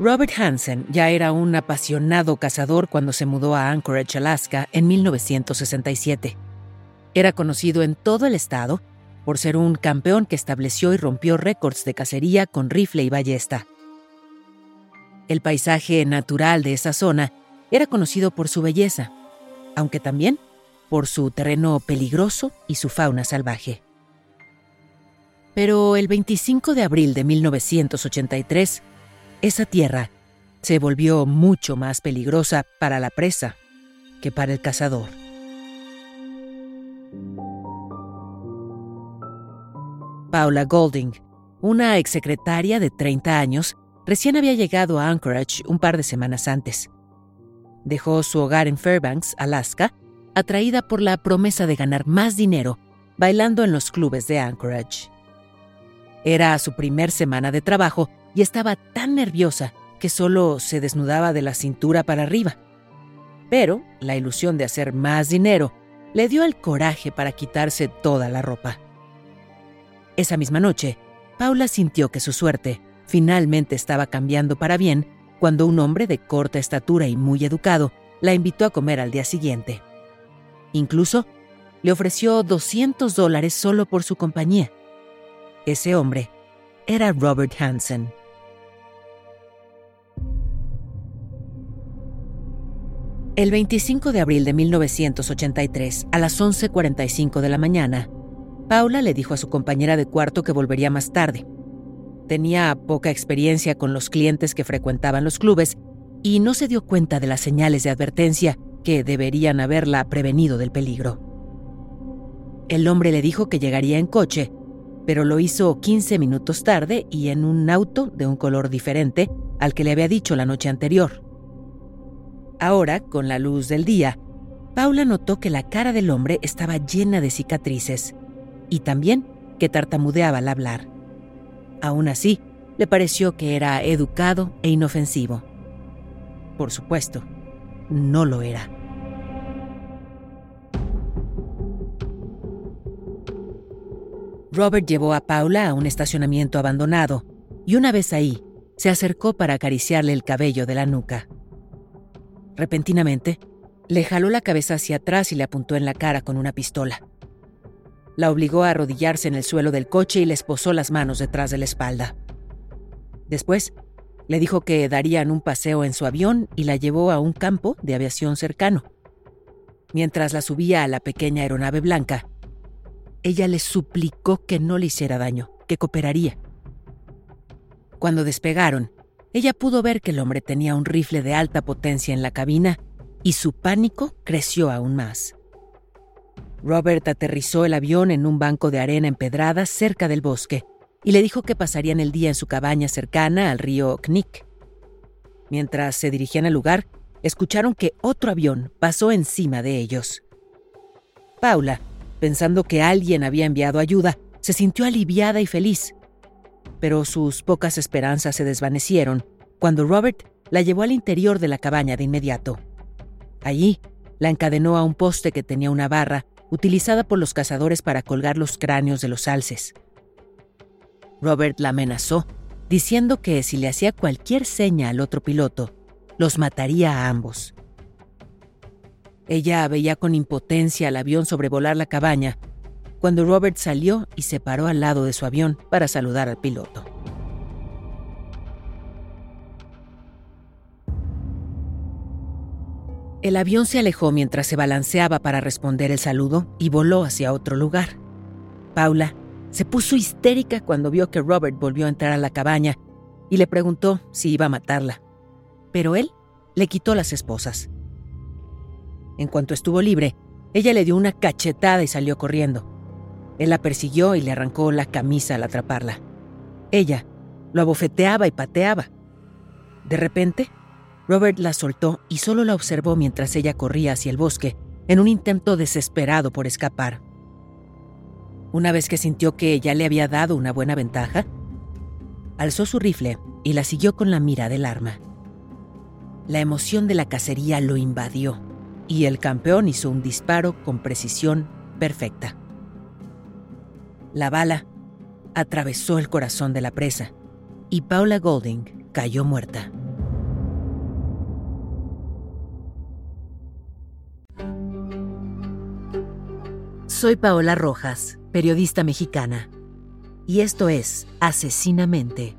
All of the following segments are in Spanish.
Robert Hansen ya era un apasionado cazador cuando se mudó a Anchorage, Alaska, en 1967. Era conocido en todo el estado por ser un campeón que estableció y rompió récords de cacería con rifle y ballesta. El paisaje natural de esa zona era conocido por su belleza, aunque también por su terreno peligroso y su fauna salvaje. Pero el 25 de abril de 1983, esa tierra se volvió mucho más peligrosa para la presa que para el cazador. Paula Golding, una exsecretaria de 30 años, recién había llegado a Anchorage un par de semanas antes. Dejó su hogar en Fairbanks, Alaska, atraída por la promesa de ganar más dinero bailando en los clubes de Anchorage. Era su primer semana de trabajo y estaba tan nerviosa que solo se desnudaba de la cintura para arriba. Pero la ilusión de hacer más dinero le dio el coraje para quitarse toda la ropa. Esa misma noche, Paula sintió que su suerte finalmente estaba cambiando para bien cuando un hombre de corta estatura y muy educado la invitó a comer al día siguiente. Incluso le ofreció 200 dólares solo por su compañía. Ese hombre era Robert Hansen. El 25 de abril de 1983, a las 11.45 de la mañana, Paula le dijo a su compañera de cuarto que volvería más tarde. Tenía poca experiencia con los clientes que frecuentaban los clubes y no se dio cuenta de las señales de advertencia que deberían haberla prevenido del peligro. El hombre le dijo que llegaría en coche, pero lo hizo 15 minutos tarde y en un auto de un color diferente al que le había dicho la noche anterior. Ahora, con la luz del día, Paula notó que la cara del hombre estaba llena de cicatrices y también que tartamudeaba al hablar. Aún así, le pareció que era educado e inofensivo. Por supuesto, no lo era. Robert llevó a Paula a un estacionamiento abandonado y una vez ahí, se acercó para acariciarle el cabello de la nuca. Repentinamente, le jaló la cabeza hacia atrás y le apuntó en la cara con una pistola. La obligó a arrodillarse en el suelo del coche y le esposó las manos detrás de la espalda. Después, le dijo que darían un paseo en su avión y la llevó a un campo de aviación cercano. Mientras la subía a la pequeña aeronave blanca, ella le suplicó que no le hiciera daño, que cooperaría. Cuando despegaron, ella pudo ver que el hombre tenía un rifle de alta potencia en la cabina y su pánico creció aún más. Robert aterrizó el avión en un banco de arena empedrada cerca del bosque y le dijo que pasarían el día en su cabaña cercana al río Knik. Mientras se dirigían al lugar, escucharon que otro avión pasó encima de ellos. Paula, pensando que alguien había enviado ayuda, se sintió aliviada y feliz pero sus pocas esperanzas se desvanecieron cuando Robert la llevó al interior de la cabaña de inmediato. Allí, la encadenó a un poste que tenía una barra utilizada por los cazadores para colgar los cráneos de los alces. Robert la amenazó, diciendo que si le hacía cualquier seña al otro piloto, los mataría a ambos. Ella veía con impotencia al avión sobrevolar la cabaña cuando Robert salió y se paró al lado de su avión para saludar al piloto. El avión se alejó mientras se balanceaba para responder el saludo y voló hacia otro lugar. Paula se puso histérica cuando vio que Robert volvió a entrar a la cabaña y le preguntó si iba a matarla. Pero él le quitó las esposas. En cuanto estuvo libre, ella le dio una cachetada y salió corriendo. Él la persiguió y le arrancó la camisa al atraparla. Ella lo abofeteaba y pateaba. De repente, Robert la soltó y solo la observó mientras ella corría hacia el bosque, en un intento desesperado por escapar. Una vez que sintió que ella le había dado una buena ventaja, alzó su rifle y la siguió con la mira del arma. La emoción de la cacería lo invadió y el campeón hizo un disparo con precisión perfecta. La bala atravesó el corazón de la presa y Paula Golding cayó muerta. Soy Paola Rojas, periodista mexicana, y esto es Asesinamente,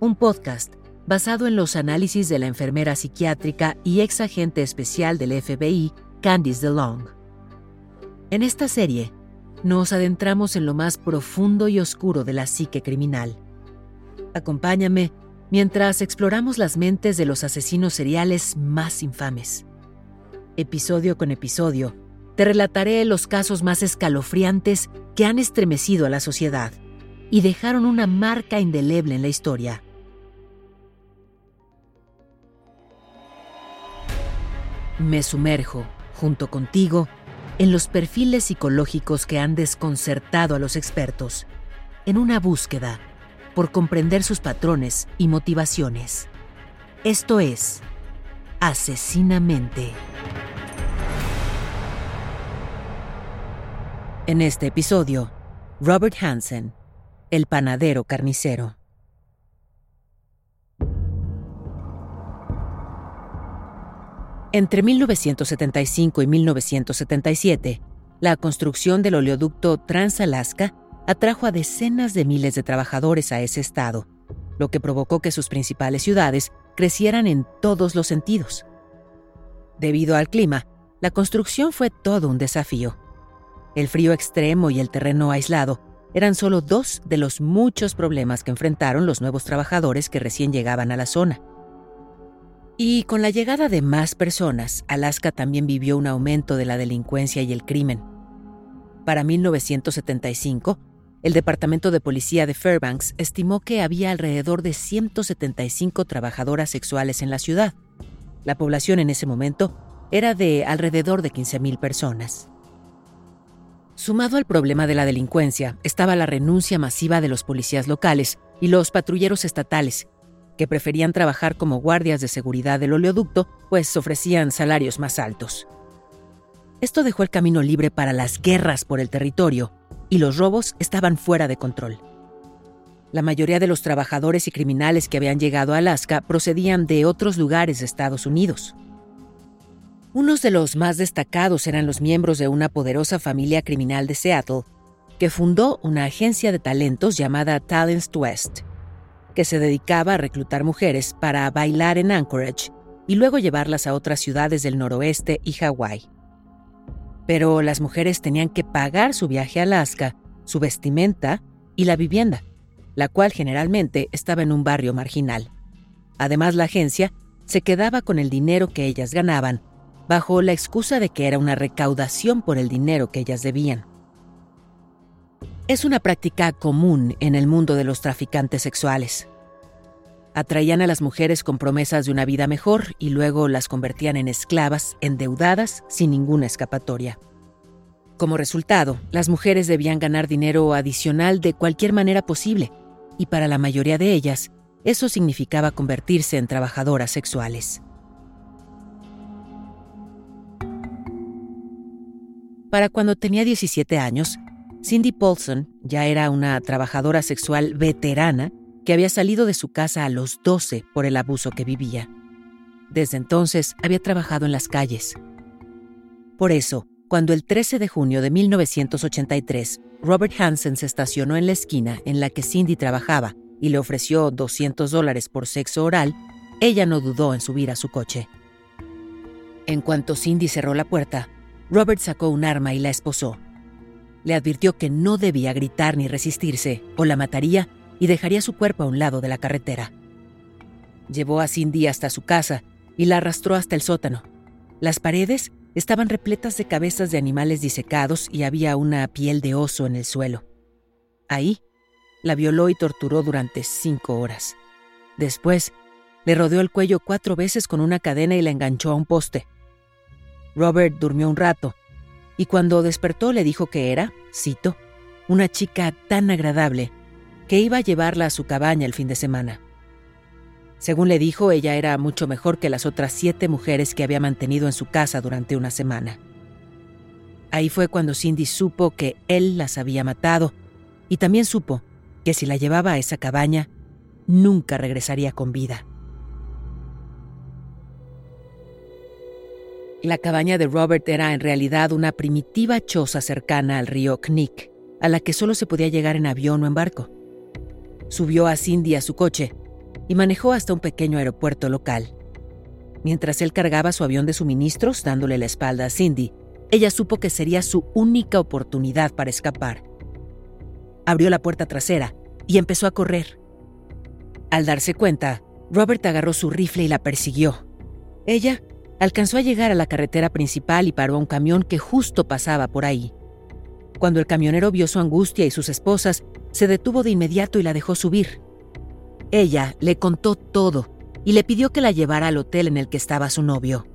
un podcast basado en los análisis de la enfermera psiquiátrica y ex agente especial del FBI, Candice DeLong. En esta serie, nos adentramos en lo más profundo y oscuro de la psique criminal. Acompáñame mientras exploramos las mentes de los asesinos seriales más infames. Episodio con episodio, te relataré los casos más escalofriantes que han estremecido a la sociedad y dejaron una marca indeleble en la historia. Me sumerjo, junto contigo, en los perfiles psicológicos que han desconcertado a los expertos, en una búsqueda por comprender sus patrones y motivaciones. Esto es Asesinamente. En este episodio, Robert Hansen, el panadero carnicero. Entre 1975 y 1977, la construcción del oleoducto Trans-Alaska atrajo a decenas de miles de trabajadores a ese estado, lo que provocó que sus principales ciudades crecieran en todos los sentidos. Debido al clima, la construcción fue todo un desafío. El frío extremo y el terreno aislado eran solo dos de los muchos problemas que enfrentaron los nuevos trabajadores que recién llegaban a la zona. Y con la llegada de más personas, Alaska también vivió un aumento de la delincuencia y el crimen. Para 1975, el Departamento de Policía de Fairbanks estimó que había alrededor de 175 trabajadoras sexuales en la ciudad. La población en ese momento era de alrededor de 15.000 personas. Sumado al problema de la delincuencia estaba la renuncia masiva de los policías locales y los patrulleros estatales, que preferían trabajar como guardias de seguridad del oleoducto, pues ofrecían salarios más altos. Esto dejó el camino libre para las guerras por el territorio, y los robos estaban fuera de control. La mayoría de los trabajadores y criminales que habían llegado a Alaska procedían de otros lugares de Estados Unidos. Unos de los más destacados eran los miembros de una poderosa familia criminal de Seattle, que fundó una agencia de talentos llamada Talents West que se dedicaba a reclutar mujeres para bailar en Anchorage y luego llevarlas a otras ciudades del noroeste y Hawái. Pero las mujeres tenían que pagar su viaje a Alaska, su vestimenta y la vivienda, la cual generalmente estaba en un barrio marginal. Además, la agencia se quedaba con el dinero que ellas ganaban, bajo la excusa de que era una recaudación por el dinero que ellas debían. Es una práctica común en el mundo de los traficantes sexuales. Atraían a las mujeres con promesas de una vida mejor y luego las convertían en esclavas, endeudadas, sin ninguna escapatoria. Como resultado, las mujeres debían ganar dinero adicional de cualquier manera posible, y para la mayoría de ellas, eso significaba convertirse en trabajadoras sexuales. Para cuando tenía 17 años, Cindy Paulson ya era una trabajadora sexual veterana que había salido de su casa a los 12 por el abuso que vivía. Desde entonces había trabajado en las calles. Por eso, cuando el 13 de junio de 1983 Robert Hansen se estacionó en la esquina en la que Cindy trabajaba y le ofreció 200 dólares por sexo oral, ella no dudó en subir a su coche. En cuanto Cindy cerró la puerta, Robert sacó un arma y la esposó le advirtió que no debía gritar ni resistirse, o la mataría y dejaría su cuerpo a un lado de la carretera. Llevó a Cindy hasta su casa y la arrastró hasta el sótano. Las paredes estaban repletas de cabezas de animales disecados y había una piel de oso en el suelo. Ahí, la violó y torturó durante cinco horas. Después, le rodeó el cuello cuatro veces con una cadena y la enganchó a un poste. Robert durmió un rato, y cuando despertó le dijo que era, cito, una chica tan agradable que iba a llevarla a su cabaña el fin de semana. Según le dijo, ella era mucho mejor que las otras siete mujeres que había mantenido en su casa durante una semana. Ahí fue cuando Cindy supo que él las había matado y también supo que si la llevaba a esa cabaña, nunca regresaría con vida. La cabaña de Robert era en realidad una primitiva choza cercana al río Knik, a la que solo se podía llegar en avión o en barco. Subió a Cindy a su coche y manejó hasta un pequeño aeropuerto local. Mientras él cargaba su avión de suministros dándole la espalda a Cindy, ella supo que sería su única oportunidad para escapar. Abrió la puerta trasera y empezó a correr. Al darse cuenta, Robert agarró su rifle y la persiguió. Ella alcanzó a llegar a la carretera principal y paró a un camión que justo pasaba por ahí. Cuando el camionero vio su angustia y sus esposas, se detuvo de inmediato y la dejó subir. Ella le contó todo y le pidió que la llevara al hotel en el que estaba su novio.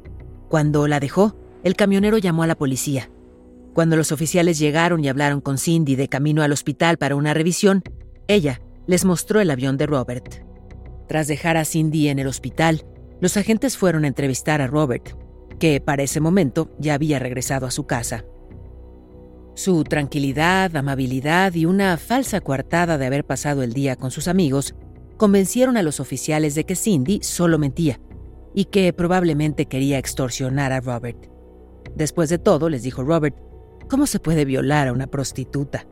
Cuando la dejó, el camionero llamó a la policía. Cuando los oficiales llegaron y hablaron con Cindy de camino al hospital para una revisión, ella les mostró el avión de Robert. Tras dejar a Cindy en el hospital, los agentes fueron a entrevistar a Robert, que para ese momento ya había regresado a su casa. Su tranquilidad, amabilidad y una falsa coartada de haber pasado el día con sus amigos convencieron a los oficiales de que Cindy solo mentía y que probablemente quería extorsionar a Robert. Después de todo, les dijo Robert, ¿cómo se puede violar a una prostituta?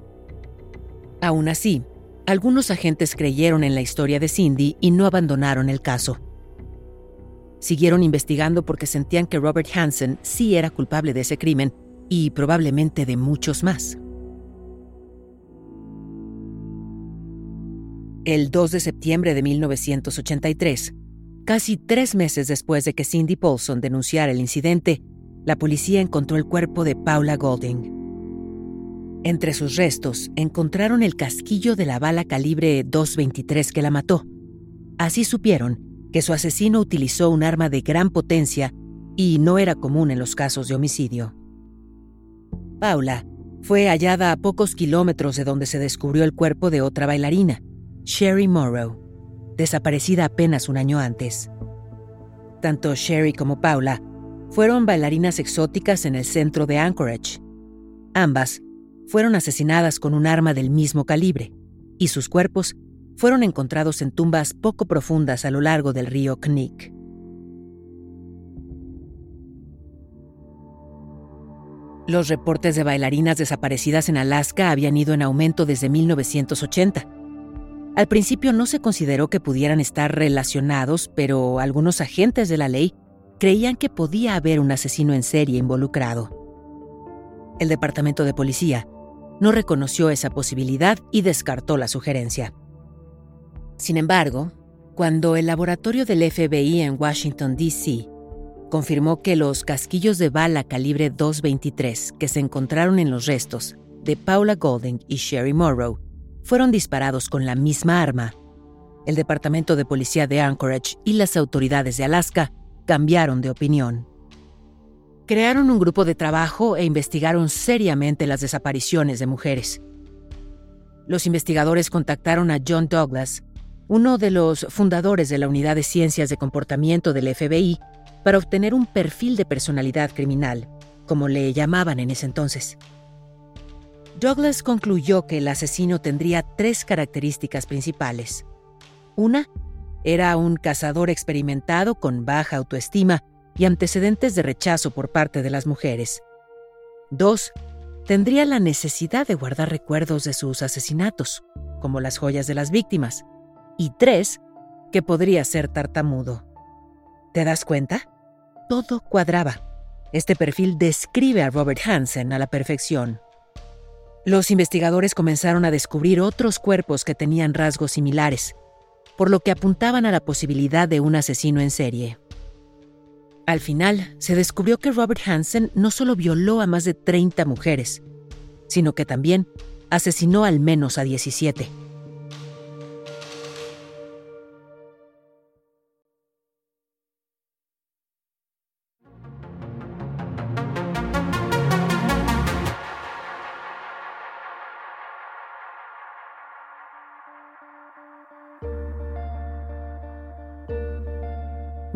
Aún así, algunos agentes creyeron en la historia de Cindy y no abandonaron el caso. Siguieron investigando porque sentían que Robert Hansen sí era culpable de ese crimen y probablemente de muchos más. El 2 de septiembre de 1983, casi tres meses después de que Cindy Paulson denunciara el incidente, la policía encontró el cuerpo de Paula Golding. Entre sus restos encontraron el casquillo de la bala calibre 223 que la mató. Así supieron que su asesino utilizó un arma de gran potencia y no era común en los casos de homicidio. Paula fue hallada a pocos kilómetros de donde se descubrió el cuerpo de otra bailarina, Sherry Morrow, desaparecida apenas un año antes. Tanto Sherry como Paula fueron bailarinas exóticas en el centro de Anchorage. Ambas fueron asesinadas con un arma del mismo calibre, y sus cuerpos fueron encontrados en tumbas poco profundas a lo largo del río Knik. Los reportes de bailarinas desaparecidas en Alaska habían ido en aumento desde 1980 al principio no se consideró que pudieran estar relacionados, pero algunos agentes de la ley creían que podía haber un asesino en serie involucrado. El Departamento de Policía no reconoció esa posibilidad y descartó la sugerencia. Sin embargo, cuando el laboratorio del FBI en Washington, D.C. confirmó que los casquillos de bala calibre 223 que se encontraron en los restos de Paula Golding y Sherry Morrow fueron disparados con la misma arma. El Departamento de Policía de Anchorage y las autoridades de Alaska cambiaron de opinión. Crearon un grupo de trabajo e investigaron seriamente las desapariciones de mujeres. Los investigadores contactaron a John Douglas, uno de los fundadores de la Unidad de Ciencias de Comportamiento del FBI, para obtener un perfil de personalidad criminal, como le llamaban en ese entonces. Douglas concluyó que el asesino tendría tres características principales. Una, era un cazador experimentado con baja autoestima y antecedentes de rechazo por parte de las mujeres. Dos, tendría la necesidad de guardar recuerdos de sus asesinatos, como las joyas de las víctimas. Y tres, que podría ser tartamudo. ¿Te das cuenta? Todo cuadraba. Este perfil describe a Robert Hansen a la perfección. Los investigadores comenzaron a descubrir otros cuerpos que tenían rasgos similares, por lo que apuntaban a la posibilidad de un asesino en serie. Al final, se descubrió que Robert Hansen no solo violó a más de 30 mujeres, sino que también asesinó al menos a 17.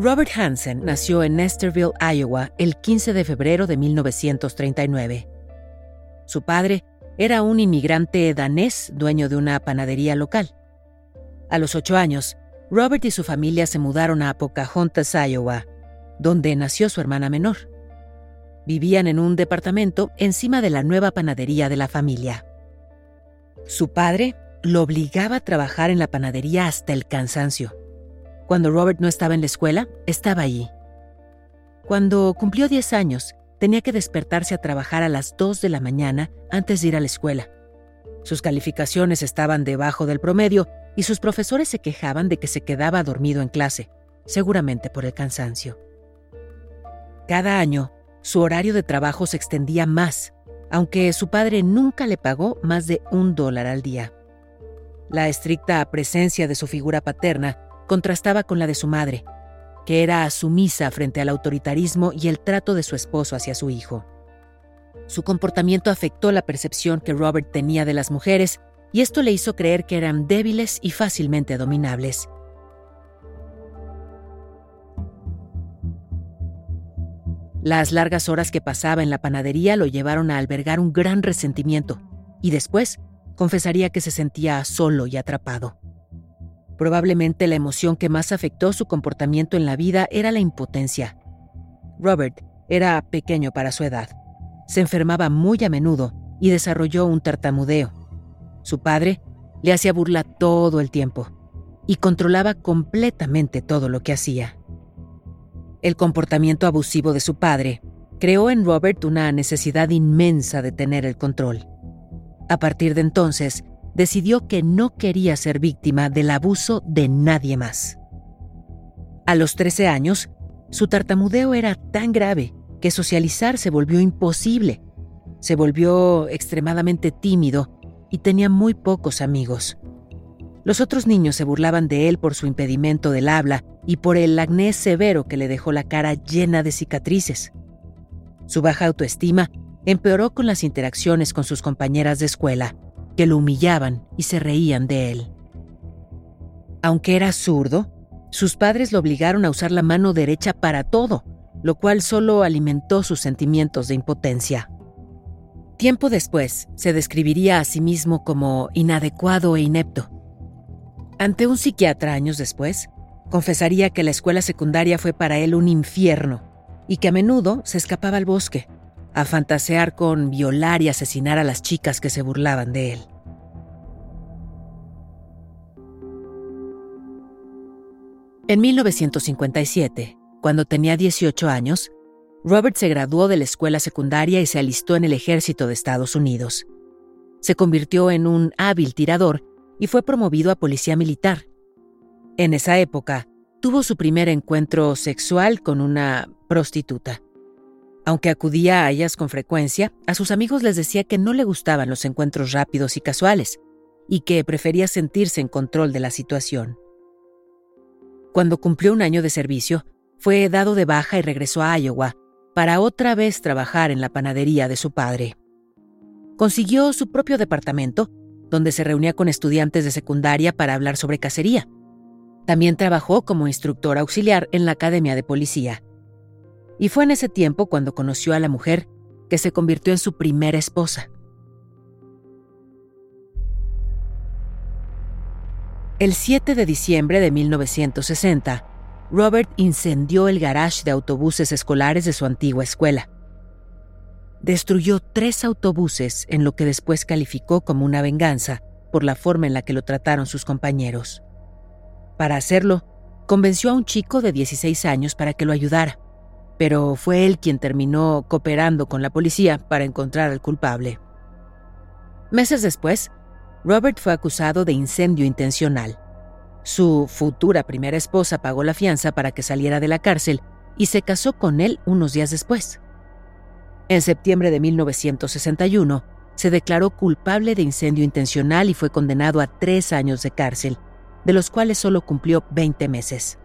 Robert Hansen nació en Nesterville, Iowa, el 15 de febrero de 1939. Su padre era un inmigrante danés dueño de una panadería local. A los ocho años, Robert y su familia se mudaron a Pocahontas, Iowa, donde nació su hermana menor. Vivían en un departamento encima de la nueva panadería de la familia. Su padre lo obligaba a trabajar en la panadería hasta el cansancio. Cuando Robert no estaba en la escuela, estaba allí. Cuando cumplió 10 años, tenía que despertarse a trabajar a las 2 de la mañana antes de ir a la escuela. Sus calificaciones estaban debajo del promedio y sus profesores se quejaban de que se quedaba dormido en clase, seguramente por el cansancio. Cada año, su horario de trabajo se extendía más, aunque su padre nunca le pagó más de un dólar al día. La estricta presencia de su figura paterna contrastaba con la de su madre, que era sumisa frente al autoritarismo y el trato de su esposo hacia su hijo. Su comportamiento afectó la percepción que Robert tenía de las mujeres y esto le hizo creer que eran débiles y fácilmente dominables. Las largas horas que pasaba en la panadería lo llevaron a albergar un gran resentimiento y después confesaría que se sentía solo y atrapado. Probablemente la emoción que más afectó su comportamiento en la vida era la impotencia. Robert era pequeño para su edad. Se enfermaba muy a menudo y desarrolló un tartamudeo. Su padre le hacía burla todo el tiempo y controlaba completamente todo lo que hacía. El comportamiento abusivo de su padre creó en Robert una necesidad inmensa de tener el control. A partir de entonces, decidió que no quería ser víctima del abuso de nadie más. A los 13 años, su tartamudeo era tan grave que socializar se volvió imposible. Se volvió extremadamente tímido y tenía muy pocos amigos. Los otros niños se burlaban de él por su impedimento del habla y por el acné severo que le dejó la cara llena de cicatrices. Su baja autoestima empeoró con las interacciones con sus compañeras de escuela que lo humillaban y se reían de él. Aunque era zurdo, sus padres lo obligaron a usar la mano derecha para todo, lo cual solo alimentó sus sentimientos de impotencia. Tiempo después, se describiría a sí mismo como inadecuado e inepto. Ante un psiquiatra años después, confesaría que la escuela secundaria fue para él un infierno y que a menudo se escapaba al bosque, a fantasear con violar y asesinar a las chicas que se burlaban de él. En 1957, cuando tenía 18 años, Robert se graduó de la escuela secundaria y se alistó en el ejército de Estados Unidos. Se convirtió en un hábil tirador y fue promovido a policía militar. En esa época, tuvo su primer encuentro sexual con una prostituta. Aunque acudía a ellas con frecuencia, a sus amigos les decía que no le gustaban los encuentros rápidos y casuales, y que prefería sentirse en control de la situación. Cuando cumplió un año de servicio, fue dado de baja y regresó a Iowa para otra vez trabajar en la panadería de su padre. Consiguió su propio departamento, donde se reunía con estudiantes de secundaria para hablar sobre cacería. También trabajó como instructor auxiliar en la Academia de Policía y fue en ese tiempo cuando conoció a la mujer que se convirtió en su primera esposa. El 7 de diciembre de 1960, Robert incendió el garage de autobuses escolares de su antigua escuela. Destruyó tres autobuses en lo que después calificó como una venganza por la forma en la que lo trataron sus compañeros. Para hacerlo, convenció a un chico de 16 años para que lo ayudara pero fue él quien terminó cooperando con la policía para encontrar al culpable. Meses después, Robert fue acusado de incendio intencional. Su futura primera esposa pagó la fianza para que saliera de la cárcel y se casó con él unos días después. En septiembre de 1961, se declaró culpable de incendio intencional y fue condenado a tres años de cárcel, de los cuales solo cumplió 20 meses.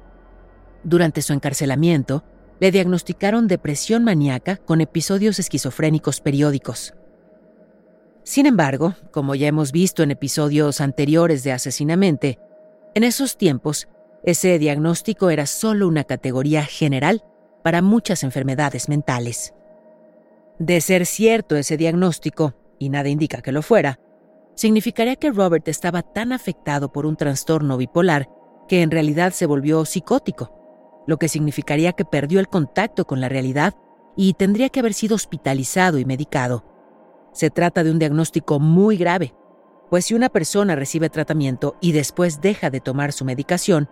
Durante su encarcelamiento, le diagnosticaron depresión maníaca con episodios esquizofrénicos periódicos. Sin embargo, como ya hemos visto en episodios anteriores de Asesinamente, en esos tiempos, ese diagnóstico era solo una categoría general para muchas enfermedades mentales. De ser cierto ese diagnóstico, y nada indica que lo fuera, significaría que Robert estaba tan afectado por un trastorno bipolar que en realidad se volvió psicótico, lo que significaría que perdió el contacto con la realidad y tendría que haber sido hospitalizado y medicado. Se trata de un diagnóstico muy grave, pues si una persona recibe tratamiento y después deja de tomar su medicación,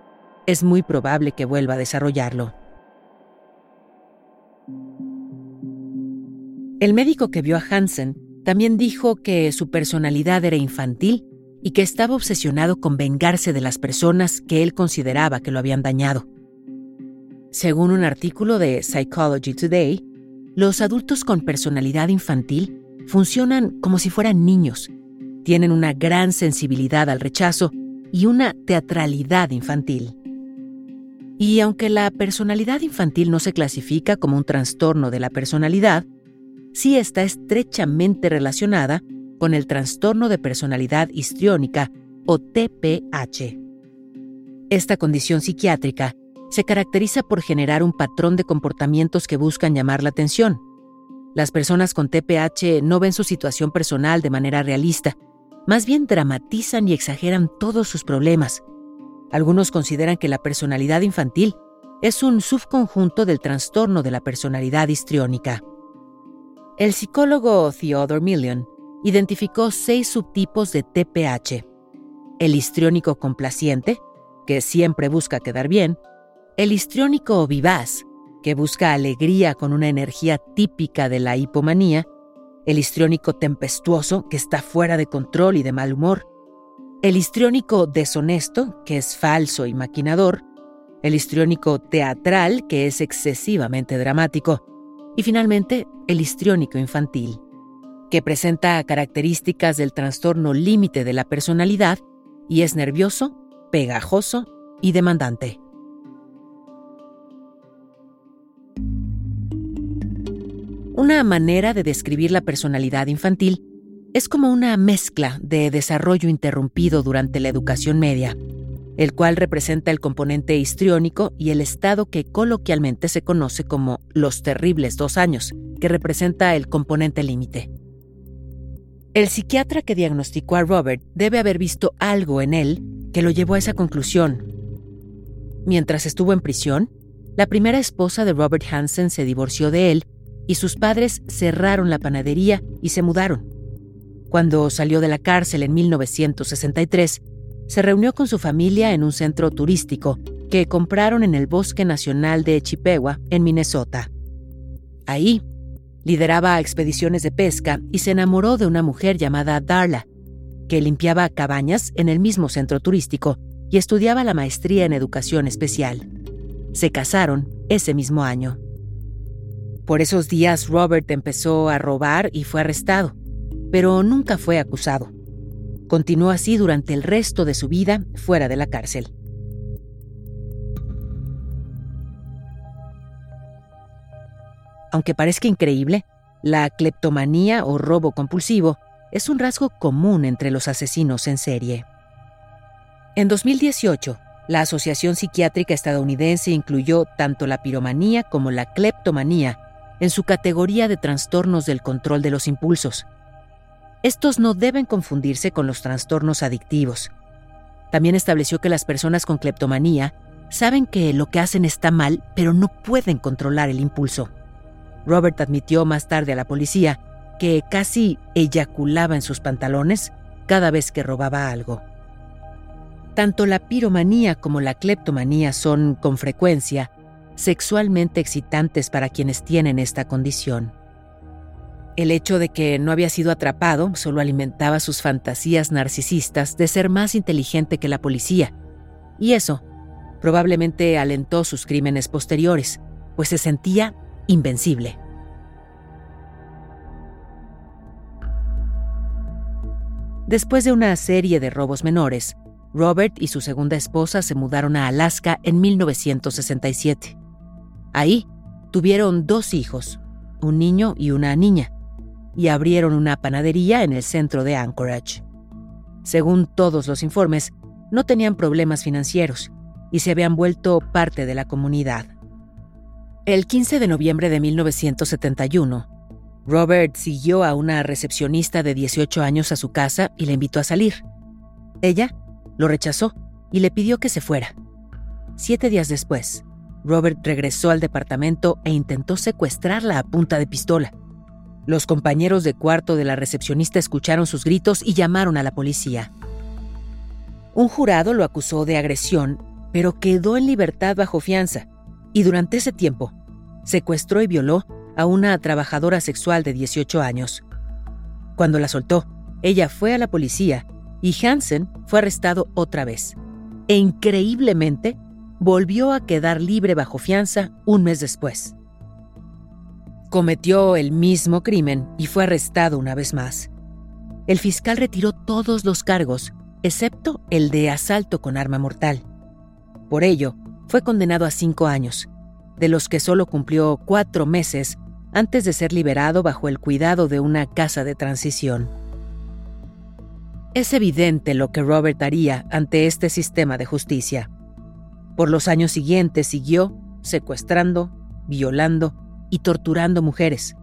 es muy probable que vuelva a desarrollarlo. El médico que vio a Hansen también dijo que su personalidad era infantil y que estaba obsesionado con vengarse de las personas que él consideraba que lo habían dañado. Según un artículo de Psychology Today, los adultos con personalidad infantil funcionan como si fueran niños, tienen una gran sensibilidad al rechazo y una teatralidad infantil. Y aunque la personalidad infantil no se clasifica como un trastorno de la personalidad, sí está estrechamente relacionada con el trastorno de personalidad histriónica o TPH. Esta condición psiquiátrica se caracteriza por generar un patrón de comportamientos que buscan llamar la atención. Las personas con TPH no ven su situación personal de manera realista, más bien dramatizan y exageran todos sus problemas. Algunos consideran que la personalidad infantil es un subconjunto del trastorno de la personalidad histriónica. El psicólogo Theodore Million identificó seis subtipos de TPH. El histriónico complaciente, que siempre busca quedar bien, el histriónico vivaz, que busca alegría con una energía típica de la hipomanía, el histriónico tempestuoso, que está fuera de control y de mal humor, el histriónico deshonesto, que es falso y maquinador, el histriónico teatral, que es excesivamente dramático, y finalmente, el histriónico infantil, que presenta características del trastorno límite de la personalidad y es nervioso, pegajoso y demandante. Una manera de describir la personalidad infantil es como una mezcla de desarrollo interrumpido durante la educación media, el cual representa el componente histriónico y el estado que coloquialmente se conoce como los terribles dos años, que representa el componente límite. El psiquiatra que diagnosticó a Robert debe haber visto algo en él que lo llevó a esa conclusión. Mientras estuvo en prisión, la primera esposa de Robert Hansen se divorció de él y sus padres cerraron la panadería y se mudaron. Cuando salió de la cárcel en 1963, se reunió con su familia en un centro turístico que compraron en el Bosque Nacional de Chippewa, en Minnesota. Ahí, lideraba expediciones de pesca y se enamoró de una mujer llamada Darla, que limpiaba cabañas en el mismo centro turístico y estudiaba la maestría en educación especial. Se casaron ese mismo año. Por esos días Robert empezó a robar y fue arrestado, pero nunca fue acusado. Continuó así durante el resto de su vida fuera de la cárcel. Aunque parezca increíble, la cleptomanía o robo compulsivo es un rasgo común entre los asesinos en serie. En 2018, la Asociación Psiquiátrica Estadounidense incluyó tanto la piromanía como la cleptomanía en su categoría de trastornos del control de los impulsos, estos no deben confundirse con los trastornos adictivos. También estableció que las personas con cleptomanía saben que lo que hacen está mal, pero no pueden controlar el impulso. Robert admitió más tarde a la policía que casi eyaculaba en sus pantalones cada vez que robaba algo. Tanto la piromanía como la cleptomanía son, con frecuencia, sexualmente excitantes para quienes tienen esta condición. El hecho de que no había sido atrapado solo alimentaba sus fantasías narcisistas de ser más inteligente que la policía, y eso probablemente alentó sus crímenes posteriores, pues se sentía invencible. Después de una serie de robos menores, Robert y su segunda esposa se mudaron a Alaska en 1967. Ahí tuvieron dos hijos, un niño y una niña, y abrieron una panadería en el centro de Anchorage. Según todos los informes, no tenían problemas financieros y se habían vuelto parte de la comunidad. El 15 de noviembre de 1971, Robert siguió a una recepcionista de 18 años a su casa y le invitó a salir. Ella lo rechazó y le pidió que se fuera. Siete días después, Robert regresó al departamento e intentó secuestrarla a punta de pistola. Los compañeros de cuarto de la recepcionista escucharon sus gritos y llamaron a la policía. Un jurado lo acusó de agresión, pero quedó en libertad bajo fianza, y durante ese tiempo secuestró y violó a una trabajadora sexual de 18 años. Cuando la soltó, ella fue a la policía y Hansen fue arrestado otra vez. E increíblemente, volvió a quedar libre bajo fianza un mes después. Cometió el mismo crimen y fue arrestado una vez más. El fiscal retiró todos los cargos, excepto el de asalto con arma mortal. Por ello, fue condenado a cinco años, de los que solo cumplió cuatro meses antes de ser liberado bajo el cuidado de una casa de transición. Es evidente lo que Robert haría ante este sistema de justicia. Por los años siguientes siguió secuestrando, violando y torturando mujeres,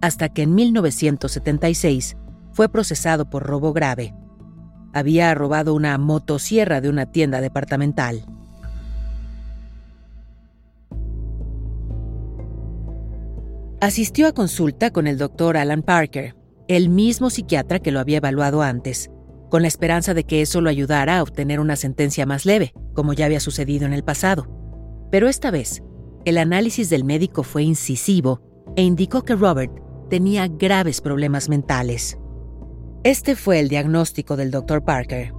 hasta que en 1976 fue procesado por robo grave. Había robado una motosierra de una tienda departamental. Asistió a consulta con el doctor Alan Parker, el mismo psiquiatra que lo había evaluado antes, con la esperanza de que eso lo ayudara a obtener una sentencia más leve, como ya había sucedido en el pasado. Pero esta vez, el análisis del médico fue incisivo e indicó que Robert tenía graves problemas mentales. Este fue el diagnóstico del Dr. Parker.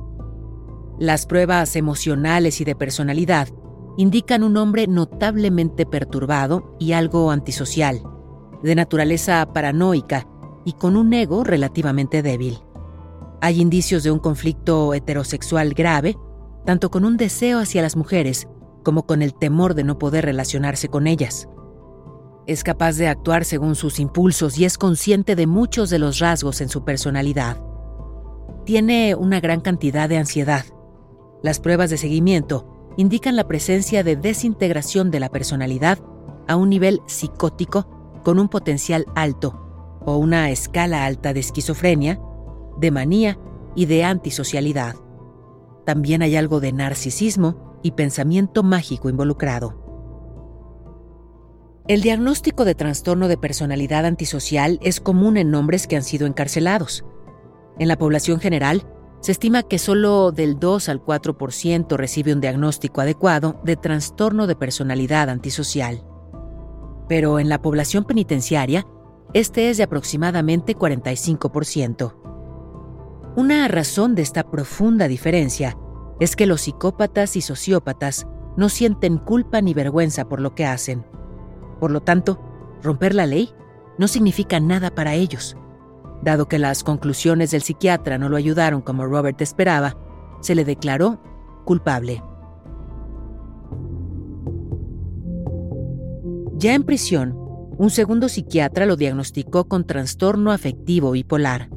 Las pruebas emocionales y de personalidad indican un hombre notablemente perturbado y algo antisocial, de naturaleza paranoica y con un ego relativamente débil. Hay indicios de un conflicto heterosexual grave, tanto con un deseo hacia las mujeres como con el temor de no poder relacionarse con ellas. Es capaz de actuar según sus impulsos y es consciente de muchos de los rasgos en su personalidad. Tiene una gran cantidad de ansiedad. Las pruebas de seguimiento indican la presencia de desintegración de la personalidad a un nivel psicótico con un potencial alto o una escala alta de esquizofrenia, de manía y de antisocialidad. También hay algo de narcisismo y pensamiento mágico involucrado. El diagnóstico de trastorno de personalidad antisocial es común en hombres que han sido encarcelados. En la población general, se estima que solo del 2 al 4% recibe un diagnóstico adecuado de trastorno de personalidad antisocial pero en la población penitenciaria este es de aproximadamente 45%. Una razón de esta profunda diferencia es que los psicópatas y sociópatas no sienten culpa ni vergüenza por lo que hacen. Por lo tanto, romper la ley no significa nada para ellos. Dado que las conclusiones del psiquiatra no lo ayudaron como Robert esperaba, se le declaró culpable. Ya en prisión, un segundo psiquiatra lo diagnosticó con trastorno afectivo bipolar,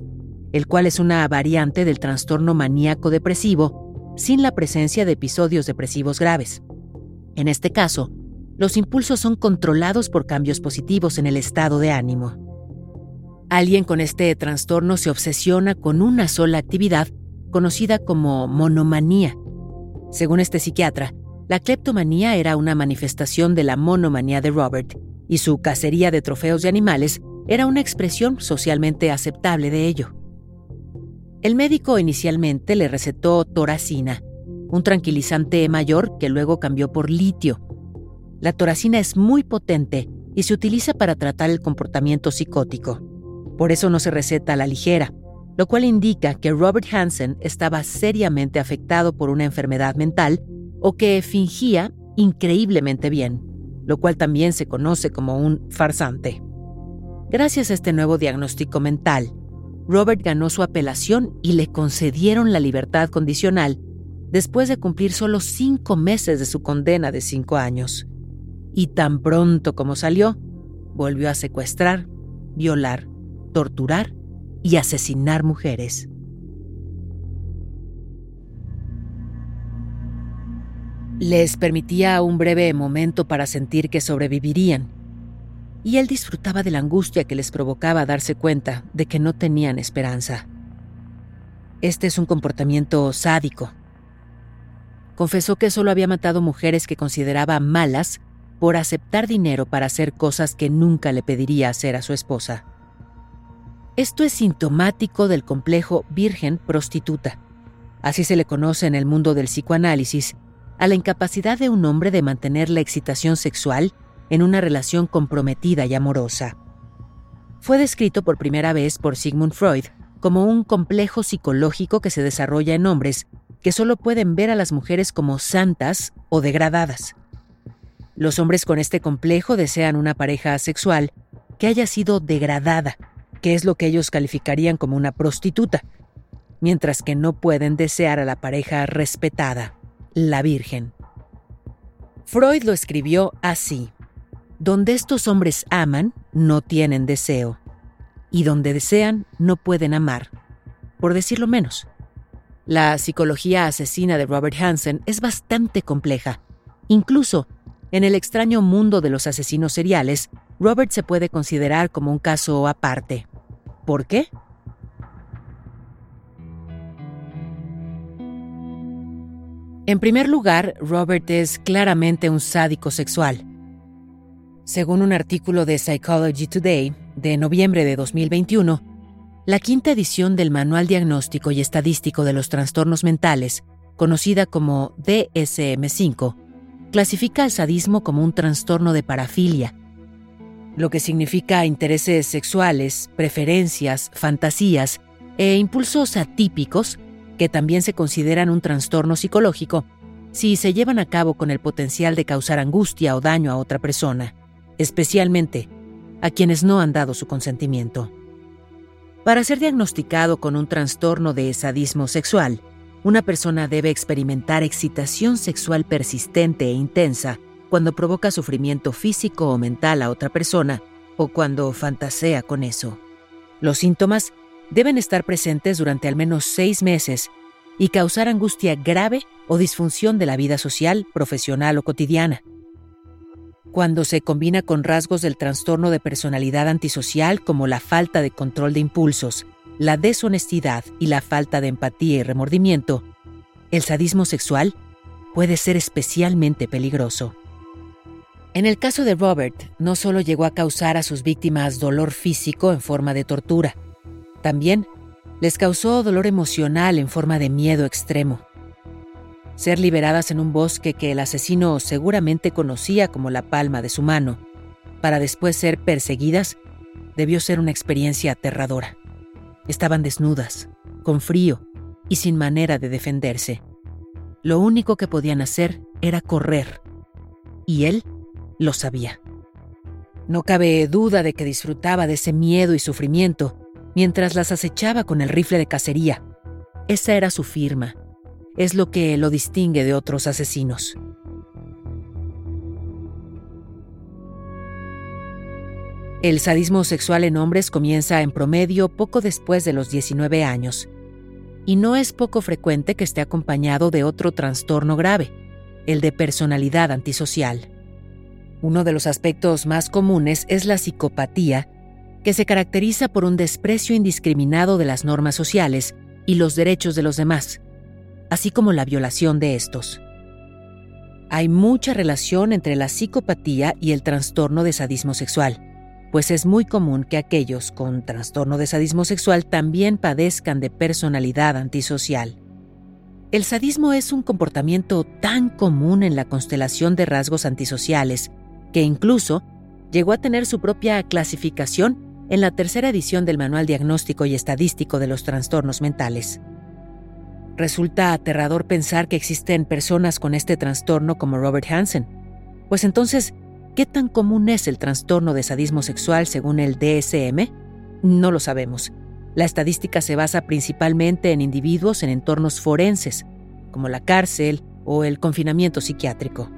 el cual es una variante del trastorno maníaco depresivo sin la presencia de episodios depresivos graves. En este caso, los impulsos son controlados por cambios positivos en el estado de ánimo. Alguien con este trastorno se obsesiona con una sola actividad conocida como monomanía. Según este psiquiatra, la cleptomanía era una manifestación de la monomanía de Robert, y su cacería de trofeos de animales era una expresión socialmente aceptable de ello. El médico inicialmente le recetó toracina, un tranquilizante mayor que luego cambió por litio. La toracina es muy potente y se utiliza para tratar el comportamiento psicótico. Por eso no se receta a la ligera, lo cual indica que Robert Hansen estaba seriamente afectado por una enfermedad mental o que fingía increíblemente bien. lo cual también se conoce como un farsante. Gracias a este nuevo diagnóstico mental, Robert ganó su apelación y le concedieron la libertad condicional después de cumplir solo cinco meses de su condena de cinco años. Y tan pronto como salió, volvió a secuestrar, violar, torturar y asesinar mujeres. Les permitía un breve momento para sentir que sobrevivirían, y él disfrutaba de la angustia que les provocaba darse cuenta de que no tenían esperanza. Este es un comportamiento sádico. Confesó que solo había matado mujeres que consideraba malas por aceptar dinero para hacer cosas que nunca le pediría hacer a su esposa. Esto es sintomático del complejo virgen prostituta. Así se le conoce en el mundo del psicoanálisis a la incapacidad de un hombre de mantener la excitación sexual en una relación comprometida y amorosa. Fue descrito por primera vez por Sigmund Freud como un complejo psicológico que se desarrolla en hombres que solo pueden ver a las mujeres como santas o degradadas. Los hombres con este complejo desean una pareja sexual que haya sido degradada, que es lo que ellos calificarían como una prostituta, mientras que no pueden desear a la pareja respetada la Virgen. Freud lo escribió así. Donde estos hombres aman, no tienen deseo. Y donde desean, no pueden amar. Por decirlo menos. La psicología asesina de Robert Hansen es bastante compleja. Incluso, en el extraño mundo de los asesinos seriales, Robert se puede considerar como un caso aparte. ¿Por qué? En primer lugar, Robert es claramente un sádico sexual. Según un artículo de Psychology Today de noviembre de 2021, la quinta edición del Manual Diagnóstico y Estadístico de los Trastornos Mentales, conocida como DSM-5, clasifica al sadismo como un trastorno de parafilia, lo que significa intereses sexuales, preferencias, fantasías e impulsos atípicos que también se consideran un trastorno psicológico si se llevan a cabo con el potencial de causar angustia o daño a otra persona, especialmente a quienes no han dado su consentimiento. Para ser diagnosticado con un trastorno de sadismo sexual, una persona debe experimentar excitación sexual persistente e intensa cuando provoca sufrimiento físico o mental a otra persona o cuando fantasea con eso. Los síntomas deben estar presentes durante al menos seis meses y causar angustia grave o disfunción de la vida social, profesional o cotidiana. Cuando se combina con rasgos del trastorno de personalidad antisocial como la falta de control de impulsos, la deshonestidad y la falta de empatía y remordimiento, el sadismo sexual puede ser especialmente peligroso. En el caso de Robert, no solo llegó a causar a sus víctimas dolor físico en forma de tortura, también les causó dolor emocional en forma de miedo extremo. Ser liberadas en un bosque que el asesino seguramente conocía como la palma de su mano, para después ser perseguidas, debió ser una experiencia aterradora. Estaban desnudas, con frío y sin manera de defenderse. Lo único que podían hacer era correr. Y él lo sabía. No cabe duda de que disfrutaba de ese miedo y sufrimiento mientras las acechaba con el rifle de cacería. Esa era su firma. Es lo que lo distingue de otros asesinos. El sadismo sexual en hombres comienza en promedio poco después de los 19 años, y no es poco frecuente que esté acompañado de otro trastorno grave, el de personalidad antisocial. Uno de los aspectos más comunes es la psicopatía que se caracteriza por un desprecio indiscriminado de las normas sociales y los derechos de los demás, así como la violación de estos. Hay mucha relación entre la psicopatía y el trastorno de sadismo sexual, pues es muy común que aquellos con trastorno de sadismo sexual también padezcan de personalidad antisocial. El sadismo es un comportamiento tan común en la constelación de rasgos antisociales que incluso llegó a tener su propia clasificación en la tercera edición del Manual Diagnóstico y Estadístico de los Trastornos Mentales. Resulta aterrador pensar que existen personas con este trastorno como Robert Hansen, pues entonces, ¿Qué tan común es el trastorno de sadismo sexual según el DSM? No lo sabemos. La estadística se basa principalmente en individuos en entornos forenses, como la cárcel o el confinamiento psiquiátrico.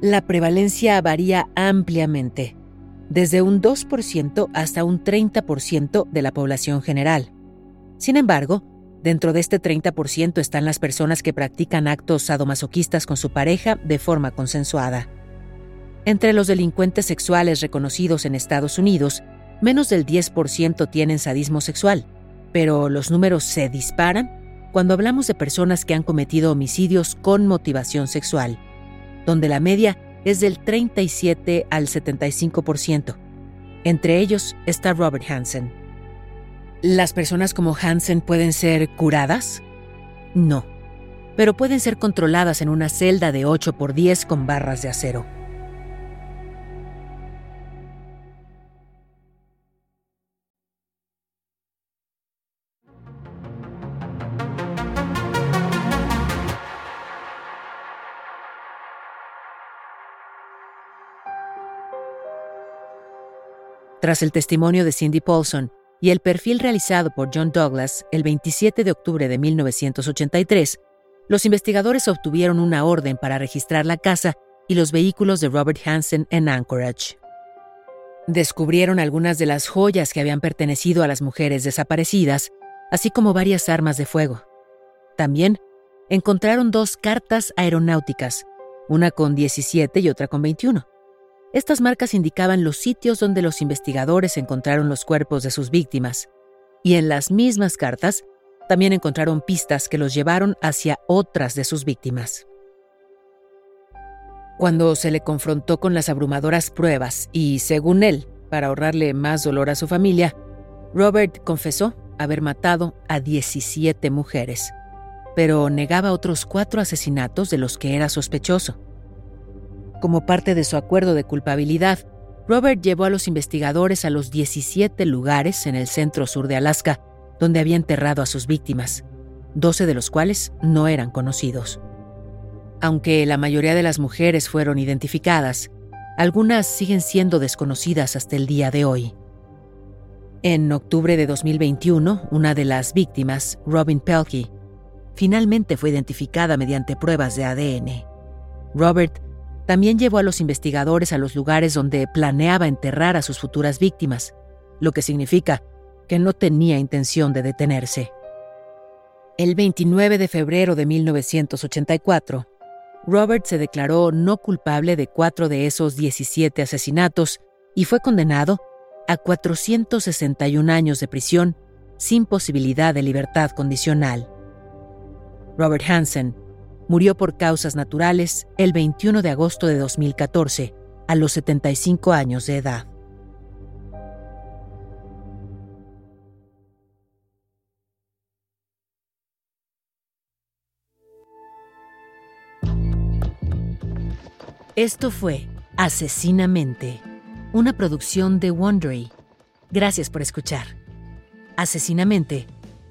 La prevalencia varía ampliamente, desde un 2% hasta un 30% de la población general. Sin embargo, dentro de este 30% están las personas que practican actos sadomasoquistas con su pareja de forma consensuada. Entre los delincuentes sexuales reconocidos en Estados Unidos, menos del 10% tienen sadismo sexual, pero los números se disparan cuando hablamos de personas que han cometido homicidios con motivación sexual, donde la media es del 37 al 75%. Entre ellos está Robert Hansen. ¿Las personas como Hansen pueden ser curadas? No, pero pueden ser controladas en una celda de 8 por 10 con barras de acero. Tras el testimonio de Cindy Paulson y el perfil realizado por John Douglas el 27 de octubre de 1983, los investigadores obtuvieron una orden para registrar la casa y los vehículos de Robert Hansen en Anchorage. Descubrieron algunas de las joyas que habían pertenecido a las mujeres desaparecidas, así como varias armas de fuego. También encontraron dos cartas aeronáuticas, una con 17 y otra con 21. Estas marcas indicaban los sitios donde los investigadores encontraron los cuerpos de sus víctimas, y en las mismas cartas también encontraron pistas que los llevaron hacia otras de sus víctimas. Cuando se le confrontó con las abrumadoras pruebas y, según él, para ahorrarle más dolor a su familia, Robert confesó haber matado a 17 mujeres, pero negaba otros cuatro asesinatos de los que era sospechoso. Como parte de su acuerdo de culpabilidad, Robert llevó a los investigadores a los 17 lugares en el centro sur de Alaska donde había enterrado a sus víctimas, 12 de los cuales no eran conocidos. Aunque la mayoría de las mujeres fueron identificadas, algunas siguen siendo desconocidas hasta el día de hoy. En octubre de 2021, una de las víctimas, Robin Pelkey, finalmente fue identificada mediante pruebas de ADN. Robert también llevó a los investigadores a los lugares donde planeaba enterrar a sus futuras víctimas, lo que significa que no tenía intención de detenerse. El 29 de febrero de 1984, Robert se declaró no culpable de cuatro de esos 17 asesinatos y fue condenado a 461 años de prisión sin posibilidad de libertad condicional. Robert Hansen Murió por causas naturales el 21 de agosto de 2014, a los 75 años de edad. Esto fue Asesinamente, una producción de Wondery. Gracias por escuchar. Asesinamente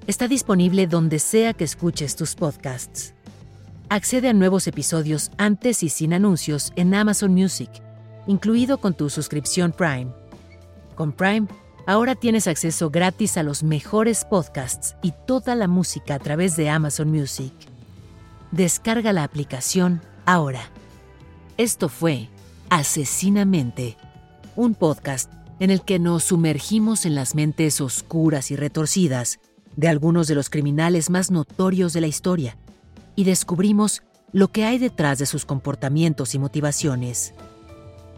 está disponible donde sea que escuches tus podcasts. Accede a nuevos episodios antes y sin anuncios en Amazon Music, incluido con tu suscripción Prime. Con Prime, ahora tienes acceso gratis a los mejores podcasts y toda la música a través de Amazon Music. Descarga la aplicación ahora. Esto fue Asesinamente, un podcast en el que nos sumergimos en las mentes oscuras y retorcidas de algunos de los criminales más notorios de la historia y descubrimos lo que hay detrás de sus comportamientos y motivaciones.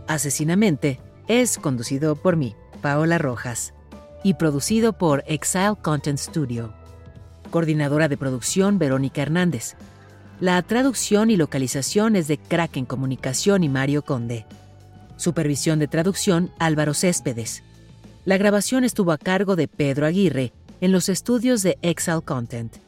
Asesinamente es conducido por mí, Paola Rojas, y producido por Exile Content Studio. Coordinadora de producción, Verónica Hernández. La traducción y localización es de Kraken Comunicación y Mario Conde. Supervisión de traducción, Álvaro Céspedes. La grabación estuvo a cargo de Pedro Aguirre en los estudios de Exile Content.